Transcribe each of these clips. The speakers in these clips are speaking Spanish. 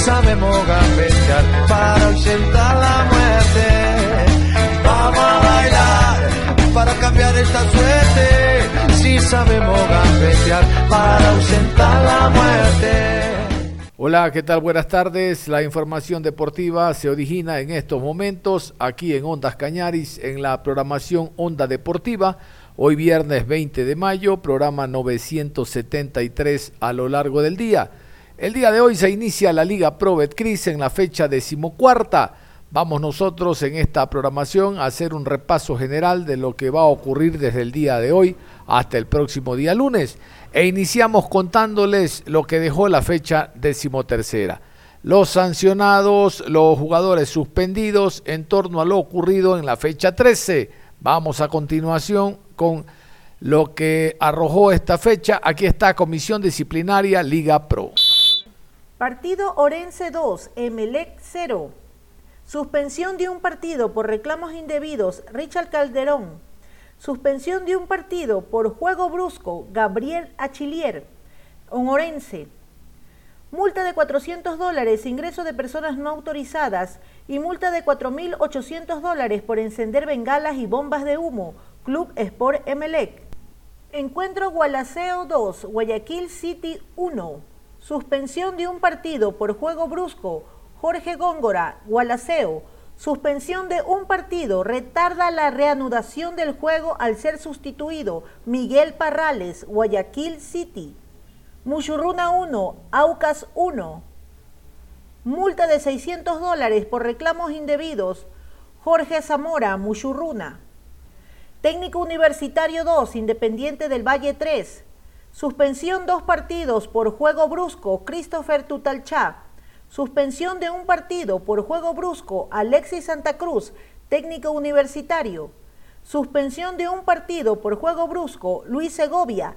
Sabemos gambetear para ausentar la muerte. Vamos a bailar para cambiar esta suerte. Si sabemos gambetear para ausentar la muerte. Hola, ¿qué tal? Buenas tardes. La información deportiva se origina en estos momentos aquí en Ondas Cañaris, en la programación Onda Deportiva. Hoy viernes 20 de mayo, programa 973 a lo largo del día. El día de hoy se inicia la Liga Pro Betcris en la fecha decimocuarta. Vamos nosotros en esta programación a hacer un repaso general de lo que va a ocurrir desde el día de hoy hasta el próximo día lunes. E iniciamos contándoles lo que dejó la fecha decimotercera. Los sancionados, los jugadores suspendidos en torno a lo ocurrido en la fecha 13. Vamos a continuación con lo que arrojó esta fecha. Aquí está Comisión Disciplinaria Liga Pro. Partido Orense 2, Emelec 0. Suspensión de un partido por reclamos indebidos, Richard Calderón. Suspensión de un partido por juego brusco, Gabriel Achilier, Orense. Multa de 400 dólares, ingreso de personas no autorizadas y multa de 4.800 dólares por encender bengalas y bombas de humo, Club Sport Emelec. Encuentro Gualaceo 2, Guayaquil City 1. Suspensión de un partido por juego brusco. Jorge Góngora, Gualaceo. Suspensión de un partido retarda la reanudación del juego al ser sustituido. Miguel Parrales, Guayaquil City. Muchurruna 1, Aucas 1. Multa de 600 dólares por reclamos indebidos. Jorge Zamora, Muchurruna. Técnico Universitario 2, Independiente del Valle 3. Suspensión dos partidos por juego brusco, Christopher Tutalchá. Suspensión de un partido por juego brusco, Alexis Santa Cruz, técnico universitario. Suspensión de un partido por juego brusco, Luis Segovia.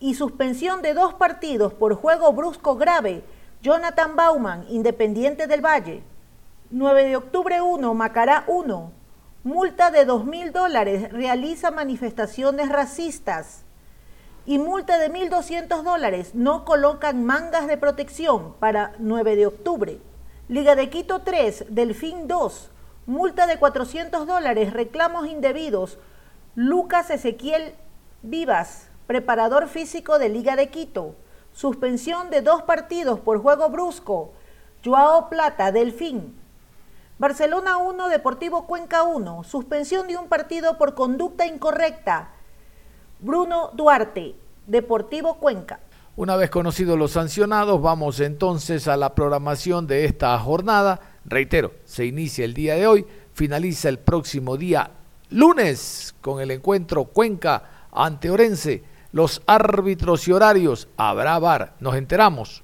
Y suspensión de dos partidos por juego brusco grave, Jonathan Bauman, Independiente del Valle. 9 de octubre 1, Macará 1. Multa de 2 mil dólares, realiza manifestaciones racistas y multa de 1.200 dólares. No colocan mangas de protección para 9 de octubre. Liga de Quito 3, Delfín 2, multa de 400 dólares, reclamos indebidos. Lucas Ezequiel Vivas, preparador físico de Liga de Quito. Suspensión de dos partidos por juego brusco. Joao Plata, Delfín. Barcelona 1, Deportivo Cuenca 1. Suspensión de un partido por conducta incorrecta. Bruno Duarte, Deportivo Cuenca. Una vez conocidos los sancionados, vamos entonces a la programación de esta jornada. Reitero, se inicia el día de hoy, finaliza el próximo día lunes con el encuentro Cuenca ante Orense. Los árbitros y horarios, habrá bar, nos enteramos.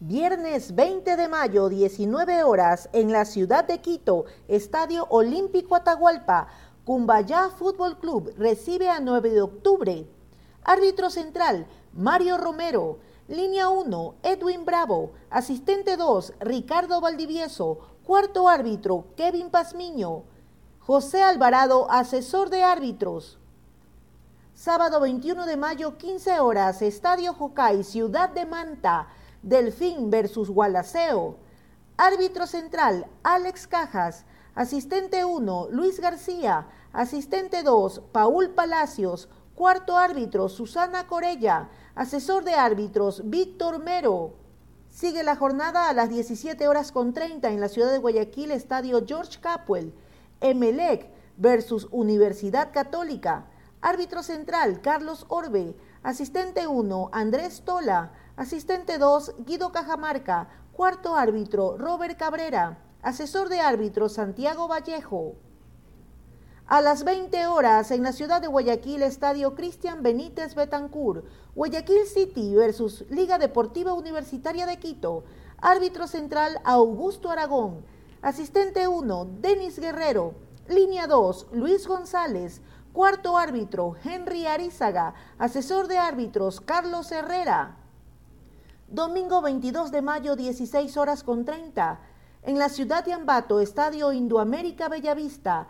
Viernes 20 de mayo, 19 horas, en la ciudad de Quito, Estadio Olímpico Atahualpa Cumbayá Fútbol Club recibe a 9 de octubre. Árbitro central, Mario Romero. Línea 1, Edwin Bravo. Asistente 2, Ricardo Valdivieso. Cuarto árbitro, Kevin Pazmiño. José Alvarado, asesor de árbitros. Sábado 21 de mayo, 15 horas, Estadio Jocay, Ciudad de Manta. Delfín versus Gualaceo. Árbitro central, Alex Cajas. Asistente 1, Luis García. Asistente 2, Paul Palacios. Cuarto árbitro, Susana Corella. Asesor de árbitros, Víctor Mero. Sigue la jornada a las 17 horas con 30 en la ciudad de Guayaquil, Estadio George Capwell. Emelec versus Universidad Católica. Árbitro central, Carlos Orbe. Asistente 1, Andrés Tola. Asistente 2, Guido Cajamarca. Cuarto árbitro, Robert Cabrera. asesor de árbitros Santiago Vallejo. A las 20 horas en la ciudad de Guayaquil, Estadio Cristian Benítez Betancur, Guayaquil City versus Liga Deportiva Universitaria de Quito. Árbitro central Augusto Aragón. Asistente 1, Denis Guerrero. Línea 2, Luis González. Cuarto árbitro, Henry Arizaga. Asesor de árbitros, Carlos Herrera. Domingo 22 de mayo, 16 horas con 30. En la ciudad de Ambato, Estadio Indoamérica Bellavista.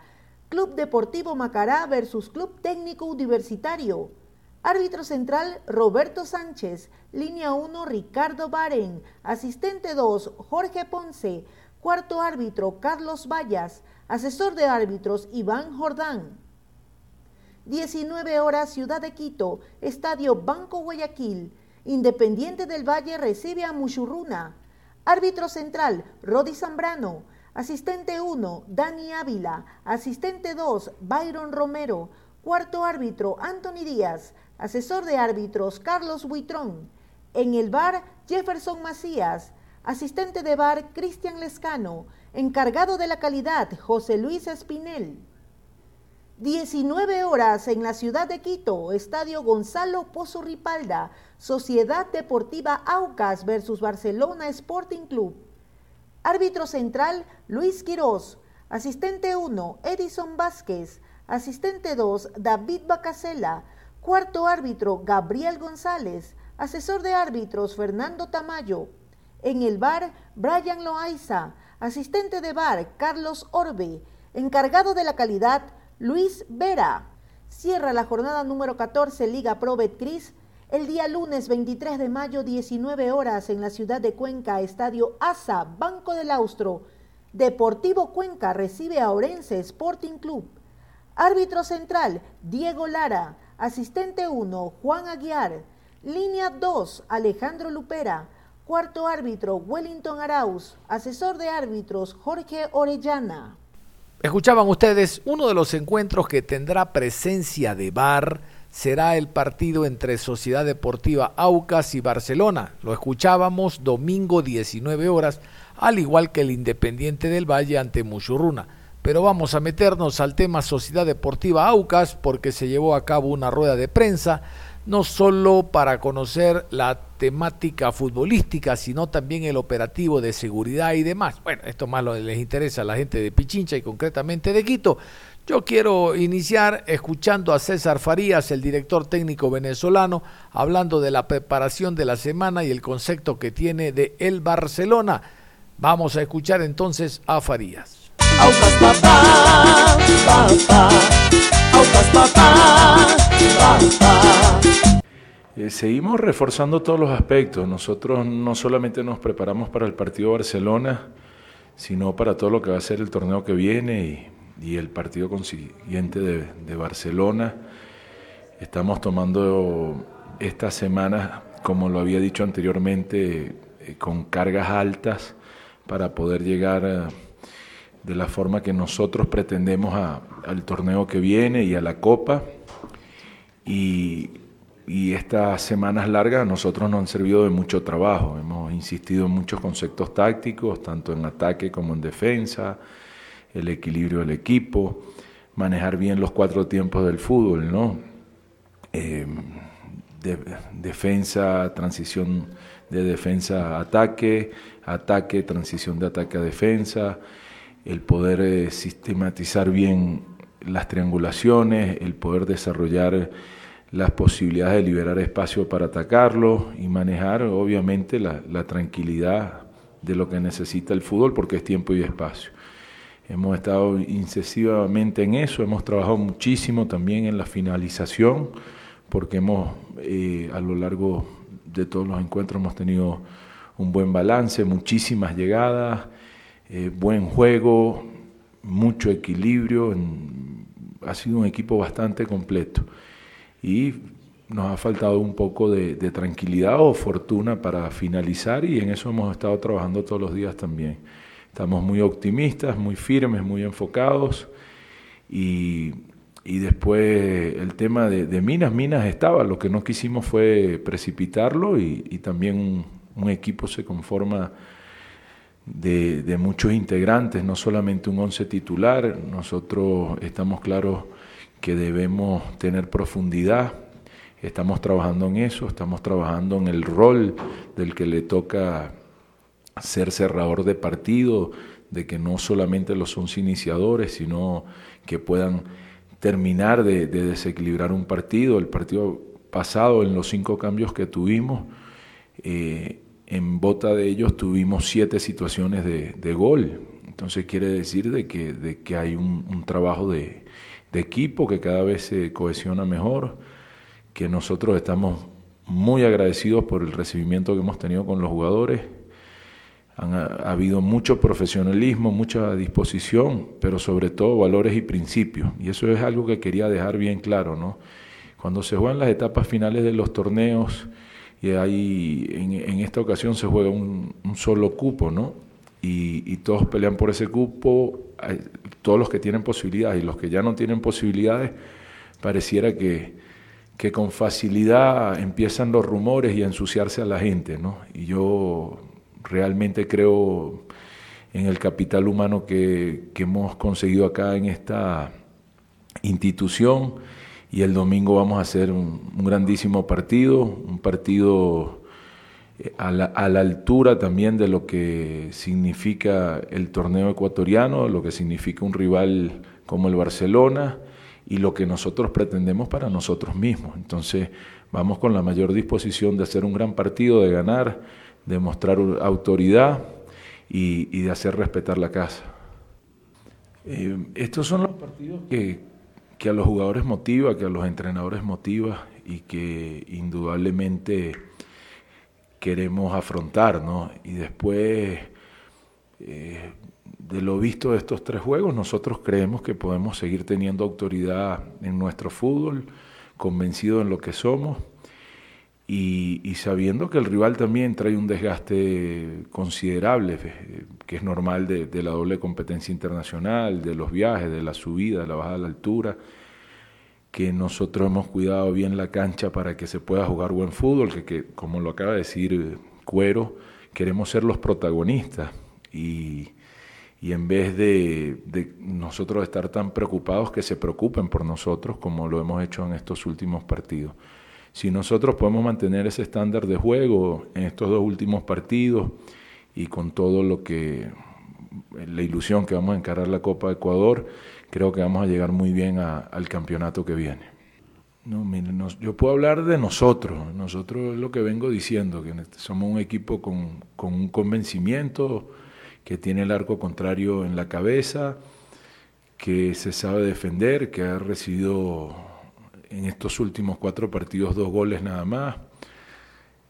Club Deportivo Macará versus Club Técnico Universitario. Árbitro central Roberto Sánchez. Línea 1 Ricardo Baren. Asistente 2 Jorge Ponce. Cuarto árbitro Carlos Vallas. Asesor de árbitros Iván Jordán. 19 horas Ciudad de Quito. Estadio Banco Guayaquil. Independiente del Valle recibe a Muchurruna. Árbitro central Rodi Zambrano. Asistente 1, Dani Ávila. Asistente 2, Byron Romero. Cuarto árbitro, Anthony Díaz. Asesor de árbitros, Carlos Buitrón. En el bar, Jefferson Macías. Asistente de bar, Cristian Lescano. Encargado de la calidad, José Luis Espinel. 19 horas en la ciudad de Quito, Estadio Gonzalo Pozo Ripalda, Sociedad Deportiva Aucas versus Barcelona Sporting Club. Árbitro central, Luis Quirós. Asistente 1, Edison Vázquez. Asistente 2, David Bacasela. Cuarto árbitro, Gabriel González. Asesor de árbitros, Fernando Tamayo. En el bar, Brian Loaiza. Asistente de bar, Carlos Orbe. Encargado de la calidad, Luis Vera. Cierra la jornada número 14 Liga Pro Betcris el día lunes 23 de mayo, 19 horas, en la ciudad de Cuenca, Estadio ASA, Banco del Austro, Deportivo Cuenca recibe a Orense Sporting Club. Árbitro central, Diego Lara. Asistente 1, Juan Aguiar. Línea 2, Alejandro Lupera. Cuarto árbitro, Wellington Arauz. Asesor de árbitros, Jorge Orellana. Escuchaban ustedes uno de los encuentros que tendrá presencia de bar será el partido entre Sociedad Deportiva Aucas y Barcelona. Lo escuchábamos domingo 19 horas, al igual que el Independiente del Valle ante Muchurruna. Pero vamos a meternos al tema Sociedad Deportiva Aucas porque se llevó a cabo una rueda de prensa, no solo para conocer la temática futbolística, sino también el operativo de seguridad y demás. Bueno, esto más les interesa a la gente de Pichincha y concretamente de Quito. Yo quiero iniciar escuchando a César Farías, el director técnico venezolano, hablando de la preparación de la semana y el concepto que tiene de el Barcelona. Vamos a escuchar entonces a Farías. Eh, seguimos reforzando todos los aspectos. Nosotros no solamente nos preparamos para el partido Barcelona, sino para todo lo que va a ser el torneo que viene y y el partido consiguiente de, Barcelona. Estamos tomando estas semanas, como lo había dicho anteriormente, eh, con cargas altas para poder llegar eh, de la forma que nosotros pretendemos al torneo que viene y a la Copa. Y, y estas semanas largas a nosotros nos han servido de mucho trabajo. Hemos insistido en muchos conceptos tácticos, tanto en ataque como en defensa el equilibrio del equipo, manejar bien los cuatro tiempos del fútbol, ¿no? Eh, defensa, transición de defensa a ataque, ataque, transición de ataque a defensa, el poder eh, sistematizar bien las triangulaciones, el poder desarrollar las posibilidades de liberar espacio para atacarlo y manejar obviamente la, la tranquilidad de lo que necesita el fútbol porque es tiempo y espacio. Hemos estado incesivamente en eso, hemos trabajado muchísimo también en la finalización, porque hemos eh, a lo largo de todos los encuentros hemos tenido un buen balance, muchísimas llegadas, eh, buen juego, mucho equilibrio, ha sido un equipo bastante completo y nos ha faltado un poco de tranquilidad o fortuna para finalizar y en eso hemos estado trabajando todos los días también. Estamos muy optimistas, muy firmes, muy enfocados. Y, después el tema de, Minas, Minas estaba, lo que no quisimos fue precipitarlo y, también un, equipo se conforma de, muchos integrantes, no solamente un once titular. Nosotros estamos claros que debemos tener profundidad. Estamos trabajando en eso, estamos trabajando en el rol del que le toca ser cerrador de partido, de que no solamente los once iniciadores, sino que puedan terminar de, desequilibrar un partido. El partido pasado, en los cinco cambios que tuvimos, eh, en bota de ellos tuvimos siete situaciones de, gol. Entonces quiere decir de que hay un, trabajo de, equipo que cada vez se cohesiona mejor, que nosotros estamos muy agradecidos por el recibimiento que hemos tenido con los jugadores. Ha habido mucho profesionalismo, mucha disposición, pero sobre todo valores y principios. Y eso es algo que quería dejar bien claro, ¿no? Cuando se juegan las etapas finales de los torneos, y ahí en, esta ocasión se juega un, solo cupo, ¿no? Y, todos pelean por ese cupo, todos los que tienen posibilidades y los que ya no tienen posibilidades, pareciera que, que con facilidad empiezan los rumores y a ensuciarse a la gente, ¿no? Y yo realmente creo en el capital humano que, hemos conseguido acá en esta institución y el domingo vamos a hacer un, grandísimo partido, un partido eh, a la, altura también de lo que significa el torneo ecuatoriano, lo que significa un rival como el Barcelona y lo que nosotros pretendemos para nosotros mismos. Entonces vamos con la mayor disposición de hacer un gran partido, de ganar, de mostrar autoridad y, de hacer respetar la casa. Eh, estos son los partidos que, a los jugadores motiva, que a los entrenadores motiva y que indudablemente queremos afrontar, ¿no? Y después eh, de lo visto de estos tres juegos, nosotros creemos que podemos seguir teniendo autoridad en nuestro fútbol, convencidos en lo que somos y, sabiendo que el rival también trae un desgaste considerable, eh, que es normal de, la doble competencia internacional, de los viajes, de la subida, de la bajada de la altura, que nosotros hemos cuidado bien la cancha para que se pueda jugar buen fútbol, que, que como lo acaba de decir eh, Cuero, queremos ser los protagonistas y, y en vez de, nosotros estar tan preocupados, que se preocupen por nosotros como lo hemos hecho en estos últimos partidos. Si nosotros podemos mantener ese estándar de juego en estos dos últimos partidos y con todo lo que, la ilusión que vamos a encarar la Copa de Ecuador, creo que vamos a llegar muy bien al campeonato que viene. No, yo puedo hablar de nosotros, nosotros es lo que vengo diciendo, que somos un equipo con, con un convencimiento, que tiene el arco contrario en la cabeza, que se sabe defender, que ha recibido en estos últimos cuatro partidos dos goles nada más.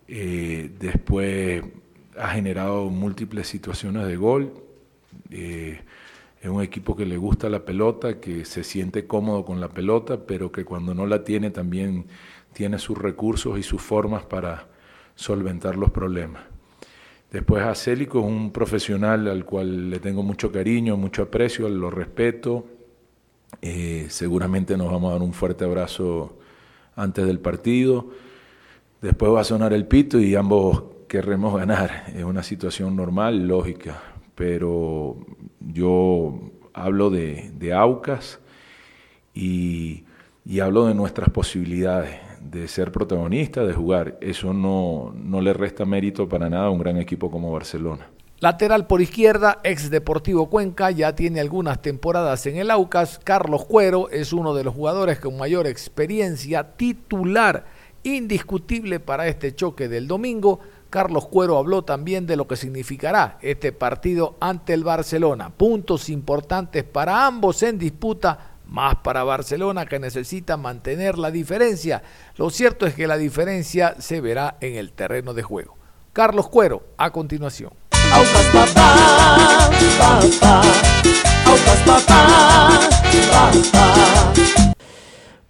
Eh, después ha generado múltiples situaciones de gol. Eh, es un equipo que le gusta la pelota, que se siente cómodo con la pelota, pero que cuando no la tiene también tiene sus recursos y sus formas para solventar los problemas. Después Acélico es un profesional al cual le tengo mucho cariño, mucho aprecio, lo respeto, eh, seguramente nos vamos a dar un fuerte abrazo antes del partido. Después va a sonar el pito y ambos querremos ganar. Es una situación normal, lógica, pero yo hablo de, Aucas y, hablo de nuestras posibilidades de ser protagonistas, de jugar. Eso no, no le resta mérito para nada a un gran equipo como Barcelona. Lateral por izquierda, ex Deportivo Cuenca, ya tiene algunas temporadas en el Aucas. Carlos Cuero es uno de los jugadores con mayor experiencia, titular indiscutible para este choque del domingo. Carlos Cuero habló también de lo que significará este partido ante el Barcelona. Puntos importantes para ambos en disputa, más para Barcelona que necesita mantener la diferencia. Lo cierto es que la diferencia se verá en el terreno de juego. Carlos Cuero, a continuación. Aucas papá, papá, Aucas papá.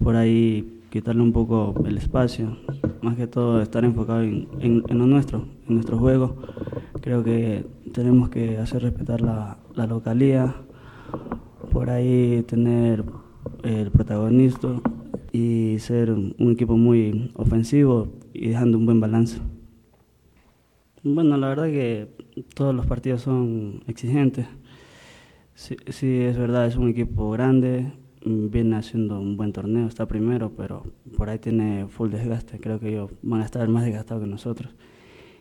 Por ahí quitarle un poco el espacio, más que todo estar enfocado en, lo nuestro, en nuestro juego. Creo que tenemos que hacer respetar la, la localía, por ahí tener el protagonista y ser un equipo muy ofensivo y dejando un buen balance. Bueno, la verdad que todos los partidos son exigentes. Sí, es verdad, es un equipo grande, viene haciendo un buen torneo, está primero, pero por ahí tiene full desgaste. Creo que ellos van a estar más desgastados que nosotros.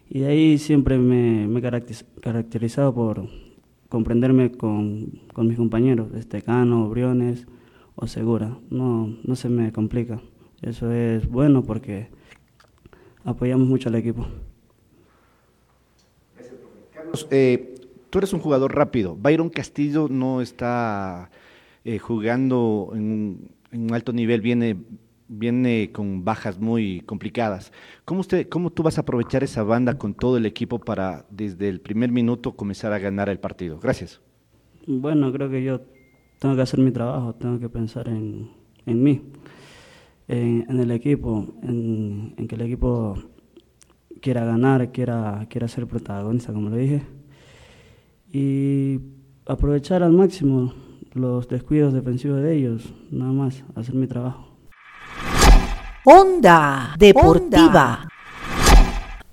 Y de ahí siempre me, he caracterizado por comprenderme con, con mis compañeros, este Cano, Briones o Segura. No, no se me complica. Eso es bueno porque apoyamos mucho al equipo. Eh, tú eres un jugador rápido. Byron Castillo no está eh, jugando en, un alto nivel, viene, viene con bajas muy complicadas. ¿Cómo, usted, ¿Cómo tú vas a aprovechar esa banda con todo el equipo para desde el primer minuto comenzar a ganar el partido? Gracias. Bueno, creo que yo tengo que hacer mi trabajo, tengo que pensar en, en mí, en, el equipo, en, en, que el equipo quiera ganar, quiera, quiera ser protagonista, como lo dije y aprovechar al máximo los descuidos defensivos de ellos, nada más, hacer mi trabajo. Onda Deportiva.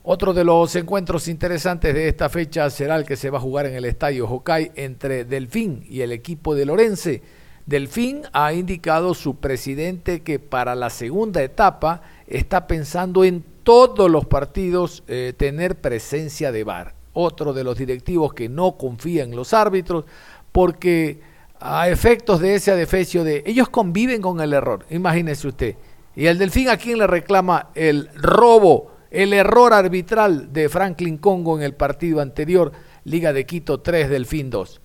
Otro de los encuentros interesantes de esta fecha será el que se va a jugar en el Estadio Hokai entre Delfín y el equipo de Lorense. Delfín ha indicado su presidente que para la segunda etapa está pensando en todos los partidos eh, tener presencia de VAR otro de los directivos que no confía en los árbitros, porque a efectos de ese adefesio de ellos conviven con el error, imagínese usted. Y el Delfín a quién le reclama el robo, el error arbitral de Franklin Congo en el partido anterior, Liga de Quito 3, Delfín 2.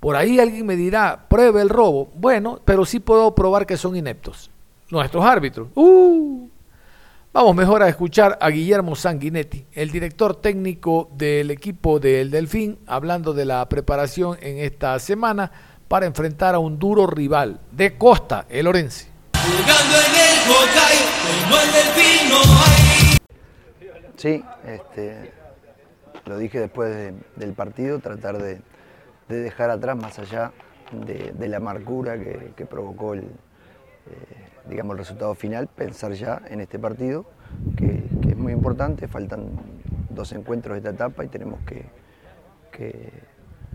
Por ahí alguien me dirá, pruebe el robo. Bueno, pero sí puedo probar que son ineptos. Nuestros árbitros. Uh, Vamos mejor a escuchar a Guillermo Sanguinetti, el director técnico del equipo del Delfín, hablando de la preparación en esta semana para enfrentar a un duro rival de Costa, el Orense. Sí, este, lo dije después del partido, tratar de, dejar atrás más allá de, la amargura que, provocó el, eh, digamos, el resultado final, pensar ya en este partido, que, es muy importante, faltan dos encuentros de esta etapa y tenemos que,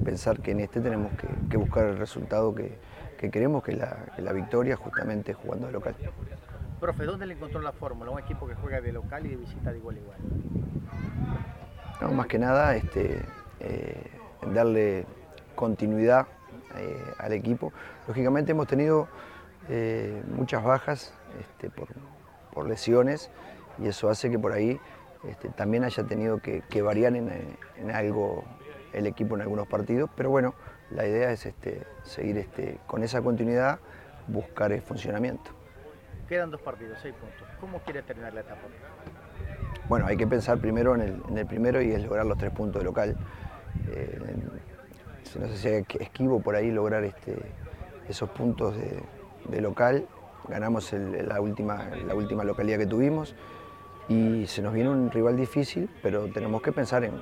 pensar que en este tenemos que, buscar el resultado que, queremos, que es la, victoria, justamente jugando de local. Profe, ¿dónde le encontró la fórmula? Un equipo que juega de local y de visita de igual a igual. No, más que nada, este, eh, darle continuidad eh, al equipo. Lógicamente hemos tenido eh, muchas bajas este, por, lesiones y eso hace que por ahí este, también haya tenido que, variar en, algo el equipo en algunos partidos, pero bueno, la idea es este, seguir con esa continuidad, buscar el funcionamiento. Quedan dos partidos, seis puntos. ¿Cómo quiere terminar la etapa? Bueno, hay que pensar primero en el, primero y es lograr los tres puntos de local. Eh, no sé si esquivo por ahí lograr esos puntos de, de local, ganamos la, última, la última localidad que tuvimos y se nos viene un rival difícil, pero tenemos que pensar en,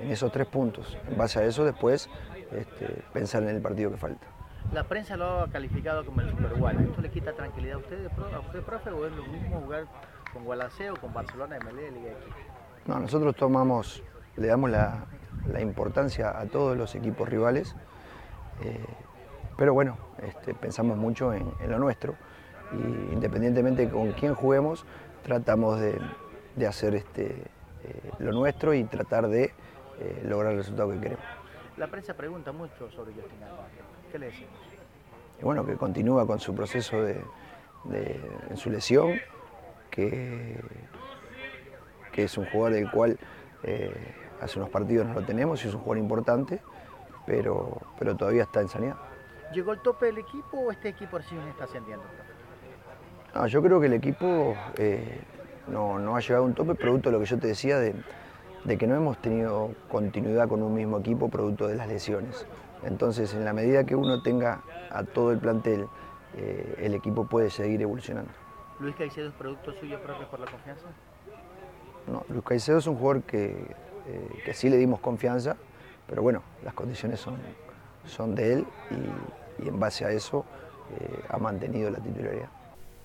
esos tres puntos. En base a eso después este, pensar en el partido que falta. La prensa lo ha calificado como el Super ¿Esto le quita tranquilidad a usted, a usted profe, o es lo mismo jugar con Gualaceo, con Barcelona, MLE, Liga X? No, nosotros tomamos, le damos la, importancia a todos los equipos rivales. Eh, pero bueno, este, pensamos mucho en, lo nuestro y independientemente con quién juguemos, tratamos de, hacer este, eh, lo nuestro y tratar de eh, lograr el resultado que queremos. La prensa pregunta mucho sobre Justin Alba. ¿Qué le decimos? bueno, que continúa con su proceso de, en su lesión, que, que, es un jugador del cual eh, hace unos partidos no lo tenemos y es un jugador importante, pero, pero todavía está en sanidad. ¿Llegó el tope del equipo o este equipo recién está ascendiendo? yo creo que el equipo eh, no, ha llegado a un tope producto de lo que yo te decía de, que no hemos tenido continuidad con un mismo equipo producto de las lesiones. Entonces, en la medida que uno tenga a todo el plantel, eh, el equipo puede seguir evolucionando. ¿Luis Caicedo es producto suyo propio por la confianza? No, Luis Caicedo es un jugador que, eh, que sí le dimos confianza, pero bueno, las condiciones son, son de él y, y en base a eso eh, ha mantenido la titularidad.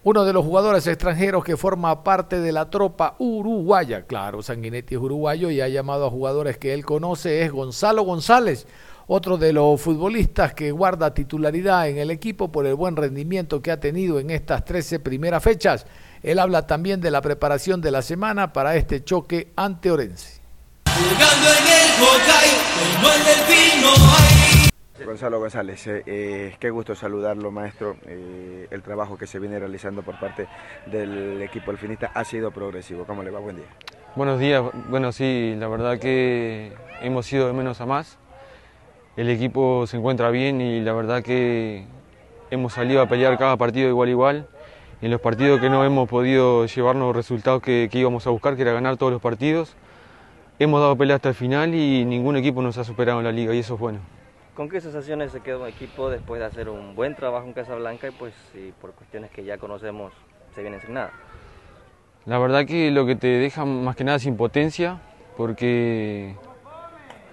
Uno de los jugadores extranjeros que forma parte de la tropa uruguaya, claro, Sanguinetti es uruguayo y ha llamado a jugadores que él conoce, es Gonzalo González, otro de los futbolistas que guarda titularidad en el equipo por el buen rendimiento que ha tenido en estas 13 primeras fechas. Él habla también de la preparación de la semana para este choque ante Orense. Gonzalo González, eh, eh, qué gusto saludarlo, maestro. Eh, el trabajo que se viene realizando por parte del equipo alfinista ha sido progresivo. ¿Cómo le va? Buen día. Buenos días. Bueno, sí, la verdad que hemos ido de menos a más. El equipo se encuentra bien y la verdad que hemos salido a pelear cada partido igual igual. En los partidos que no hemos podido llevarnos resultados que, que íbamos a buscar, que era ganar todos los partidos, hemos dado pelea hasta el final y ningún equipo nos ha superado en la liga y eso es bueno. ¿Con qué sensaciones se queda un equipo después de hacer un buen trabajo en Casablanca y pues si por cuestiones que ya conocemos se viene sin nada? La verdad que lo que te deja más que nada es impotencia porque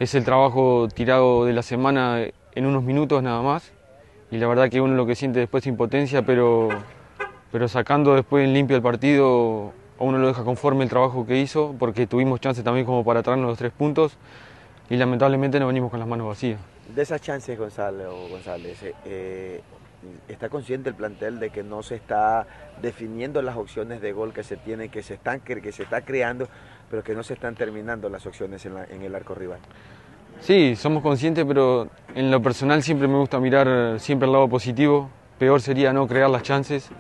es el trabajo tirado de la semana en unos minutos nada más y la verdad que uno lo que siente después es impotencia pero, pero sacando después en limpio el partido a uno lo deja conforme el trabajo que hizo porque tuvimos chance también como para traernos los tres puntos y lamentablemente no venimos con las manos vacías. De esas chances, Gonzalo, González, eh, eh, ¿está consciente el plantel de que no se está definiendo las opciones de gol que se tienen, que se están que se está creando, pero que no se están terminando las opciones en, en el arco rival? Sí, somos conscientes, pero en lo personal siempre me gusta mirar siempre el lado positivo. Peor sería no crear las chances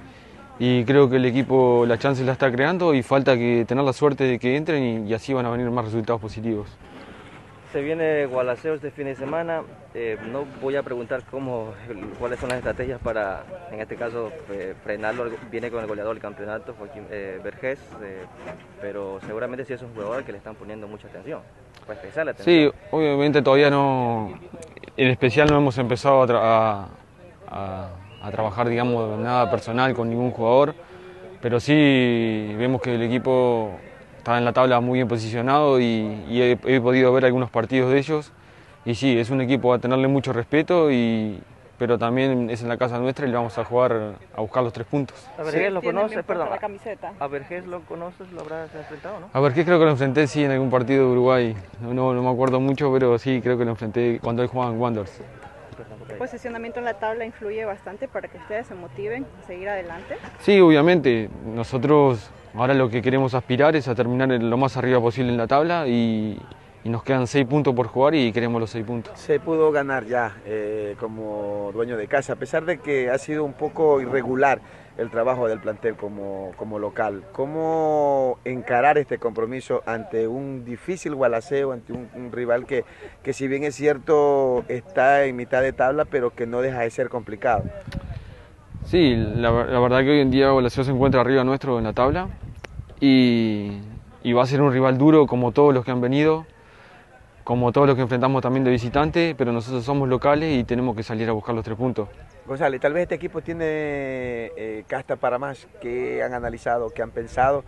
y creo que el equipo las chances las está creando y falta que tener la suerte de que entren y así van a venir más resultados positivos. Se viene Gualaceo este fin de semana. Eh, no voy a preguntar cómo, cuáles son las estrategias para, en este caso, eh, frenarlo. Viene con el goleador del campeonato, Joaquín eh, Vergés, pero seguramente sí es un jugador que le están poniendo mucha atención. Para especial atención. Sí, obviamente todavía no, en especial no hemos empezado a, tra- a- a- a trabajar, digamos, nada personal con ningún jugador, pero sí vemos que el equipo está en la tabla muy bien posicionado y, y he, he podido ver algunos partidos de ellos. Y sí, es un equipo a tenerle mucho respeto, y, pero también es en la casa nuestra y le vamos a jugar a buscar los tres puntos. A Vergés lo conoces, perdón. la camiseta. A Vergés lo conoces, lo habrás enfrentado, ¿no? A ver, ¿qué creo que lo enfrenté sí en algún partido de Uruguay? No, no, no me acuerdo mucho, pero sí creo que lo enfrenté cuando él jugaba en Wanderers. El posicionamiento en la tabla influye bastante para que ustedes se motiven a seguir adelante. Sí, obviamente. Nosotros ahora lo que queremos aspirar es a terminar lo más arriba posible en la tabla y, y nos quedan seis puntos por jugar y queremos los seis puntos. Se pudo ganar ya eh, como dueño de casa, a pesar de que ha sido un poco irregular el trabajo del plantel como, como local. ¿Cómo encarar este compromiso ante un difícil Gualaceo, ante un, un rival que, que si bien es cierto está en mitad de tabla, pero que no deja de ser complicado? Sí, la, la verdad que hoy en día Gualaceo se encuentra arriba nuestro en la tabla y, va a ser un rival duro como todos los que han venido, como todos los que enfrentamos también de visitante, pero nosotros somos locales y tenemos que salir a buscar los tres puntos. González, tal vez este equipo tiene eh, casta para más, que han analizado, que han pensado,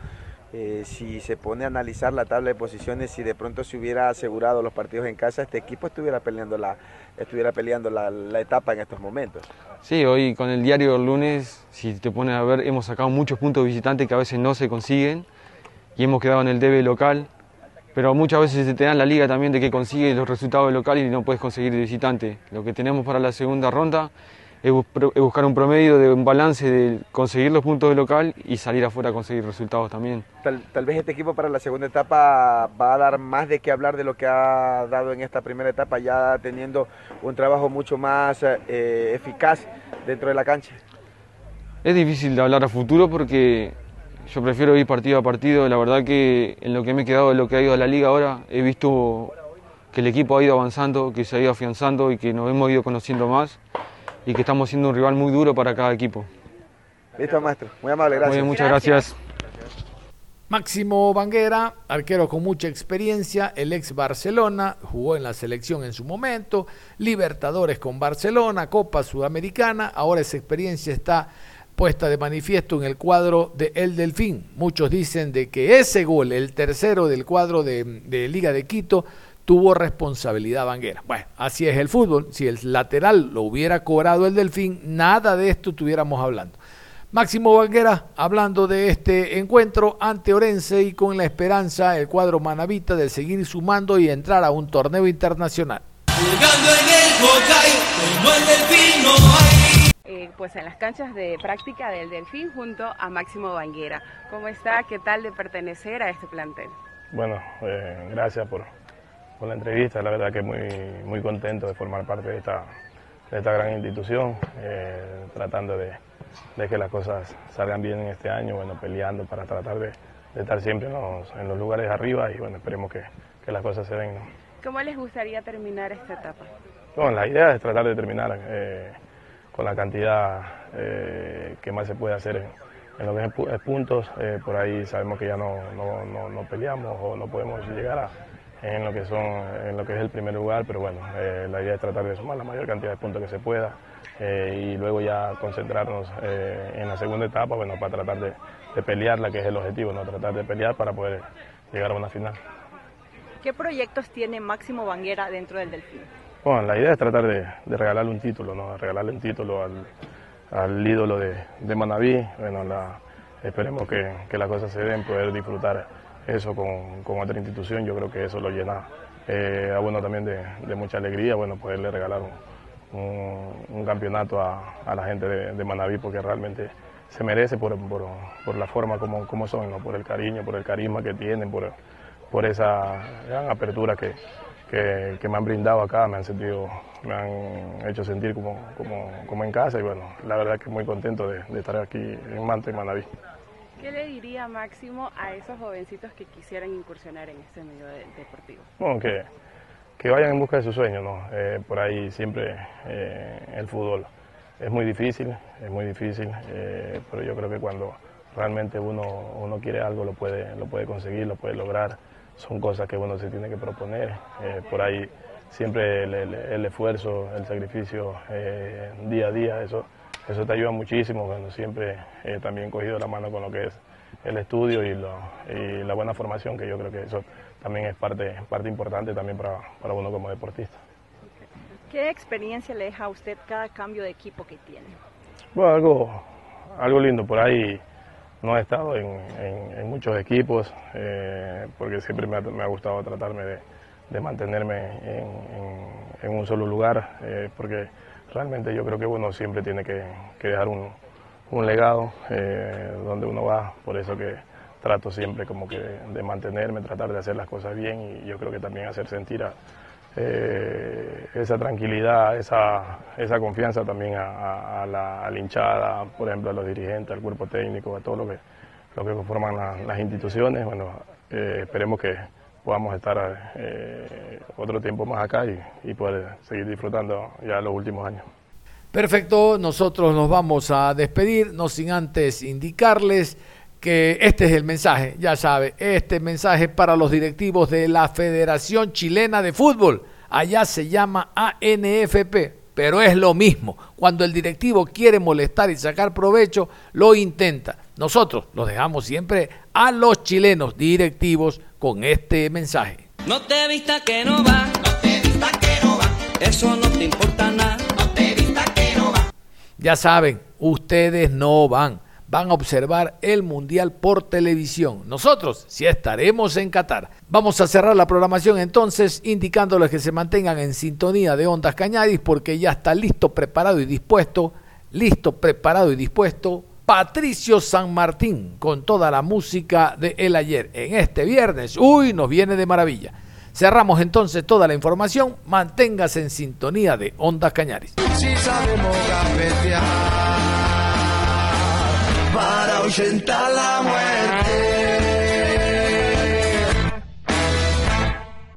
eh, si se pone a analizar la tabla de posiciones, si de pronto se hubiera asegurado los partidos en casa, este equipo estuviera peleando la, estuviera peleando la, la etapa en estos momentos. Sí, hoy con el diario del lunes, si te pones a ver, hemos sacado muchos puntos de visitante que a veces no se consiguen y hemos quedado en el debe local, pero muchas veces se te dan la liga también de que consigues los resultados de local y no puedes conseguir de visitante. Lo que tenemos para la segunda ronda es, buscar un promedio de un balance de conseguir los puntos de local y salir afuera a conseguir resultados también. Tal, tal vez este equipo para la segunda etapa va a dar más de qué hablar de lo que ha dado en esta primera etapa, ya teniendo un trabajo mucho más eh, eficaz dentro de la cancha. Es difícil de hablar a futuro porque yo prefiero ir partido a partido. La verdad que en lo que me he quedado de lo que ha ido a la liga ahora, he visto que el equipo ha ido avanzando, que se ha ido afianzando y que nos hemos ido conociendo más y que estamos siendo un rival muy duro para cada equipo. Listo, maestro. Muy amable, Muy gracias. bien, muchas gracias. Máximo Banguera, arquero con mucha experiencia, el ex Barcelona, jugó en la selección en su momento, Libertadores con Barcelona, Copa Sudamericana, ahora esa experiencia está puesta de manifiesto en el cuadro de El Delfín. Muchos dicen de que ese gol, el tercero del cuadro de, de Liga de Quito, tuvo responsabilidad Banguera. Bueno, así es el fútbol. Si el lateral lo hubiera cobrado el Delfín, nada de esto estuviéramos hablando. Máximo Banguera, hablando de este encuentro ante Orense y con la esperanza, el cuadro manavita de seguir sumando y entrar a un torneo internacional. Eh, pues en las canchas de práctica del Delfín junto a Máximo Banguera. ¿Cómo está? ¿Qué tal de pertenecer a este plantel? Bueno, eh, gracias por, por, la entrevista. La verdad que muy, muy contento de formar parte de esta, de esta gran institución, eh, tratando de, de, que las cosas salgan bien en este año, bueno, peleando para tratar de, de estar siempre en los, en los, lugares arriba y bueno, esperemos que, que las cosas se den. ¿no? ¿Cómo les gustaría terminar esta etapa? Bueno, la idea es tratar de terminar eh, con la cantidad eh, que más se puede hacer en, en lo que es puntos. Por ahí sabemos que ya no, no, no, no, peleamos o no podemos llegar a, en lo que son en lo que es el primer lugar, pero bueno, eh, la idea es tratar de sumar la mayor cantidad de puntos que se pueda y luego ya concentrarnos en la segunda etapa, bueno, para tratar de, de pelearla, que es el objetivo, no tratar de pelear para poder llegar a una final. ¿Qué proyectos tiene Máximo Banguera dentro del Delfín? Bueno, la idea es tratar de, de regalarle un título, ¿no? regalarle un título al, al ídolo de, de, Manaví. Bueno, la, esperemos que, que, las cosas se den, poder disfrutar eso con, con, otra institución, yo creo que eso lo llena eh, a también de, de, mucha alegría, bueno, poderle regalar un, un, un campeonato a, a, la gente de, de, Manaví porque realmente se merece por, por, por la forma como, como son, ¿no? por el cariño, por el carisma que tienen, por, por esa gran apertura que, que, que, me han brindado acá, me han sentido, me han hecho sentir como, como, como en casa y bueno, la verdad que muy contento de, de estar aquí en Manta y Manaví. ¿Qué le diría Máximo a esos jovencitos que quisieran incursionar en este medio de, deportivo? Bueno, que, que, vayan en busca de sus sueños, ¿no? Eh, por ahí siempre eh, el fútbol es muy difícil, es muy difícil, eh, pero yo creo que cuando realmente uno, uno quiere algo lo puede, lo puede conseguir, lo puede lograr son cosas que uno se tiene que proponer. Por ahí siempre el, esfuerzo, el sacrificio día a día, eso, eso te ayuda muchísimo. Bueno, siempre eh, también cogido la mano con lo que es el estudio y, lo, y, la buena formación, que yo creo que eso también es parte, parte importante también para, para uno como deportista. ¿Qué experiencia le deja a usted cada cambio de equipo que tiene? Bueno, algo, algo lindo por ahí no he estado en, en, en muchos equipos eh, porque siempre me ha, me ha, gustado tratarme de, de mantenerme en, en, un solo lugar eh, porque realmente yo creo que uno siempre tiene que, dejar un, un legado eh, donde uno va, por eso que trato siempre como que de, mantenerme, tratar de hacer las cosas bien y yo creo que también hacer sentir a, eh, esa tranquilidad, esa, esa confianza también a, la, hinchada, por ejemplo a los dirigentes, al cuerpo técnico, a todo lo que, lo que conforman la, las instituciones. Bueno, eh, esperemos que podamos estar eh, otro tiempo más acá y, y poder seguir disfrutando ya los últimos años. Perfecto, nosotros nos vamos a despedir, no sin antes indicarles que este es el mensaje, ya sabe, este mensaje para los directivos de la Federación Chilena de Fútbol. Allá se llama ANFP, pero es lo mismo. Cuando el directivo quiere molestar y sacar provecho, lo intenta. Nosotros los dejamos siempre a los chilenos directivos con este mensaje. No te vista que no va, no te vista que no va, eso no te importa nada, no te vista que no va. Ya saben, ustedes no van van a observar el Mundial por televisión. Nosotros sí estaremos en Qatar. Vamos a cerrar la programación entonces indicándoles que se mantengan en sintonía de Ondas Cañaris porque ya está listo, preparado y dispuesto, listo, preparado y dispuesto Patricio San Martín con toda la música de el ayer en este viernes. Uy, nos viene de maravilla. Cerramos entonces toda la información. Manténgase en sintonía de Ondas Cañaris. Si para ahuyentar la muerte.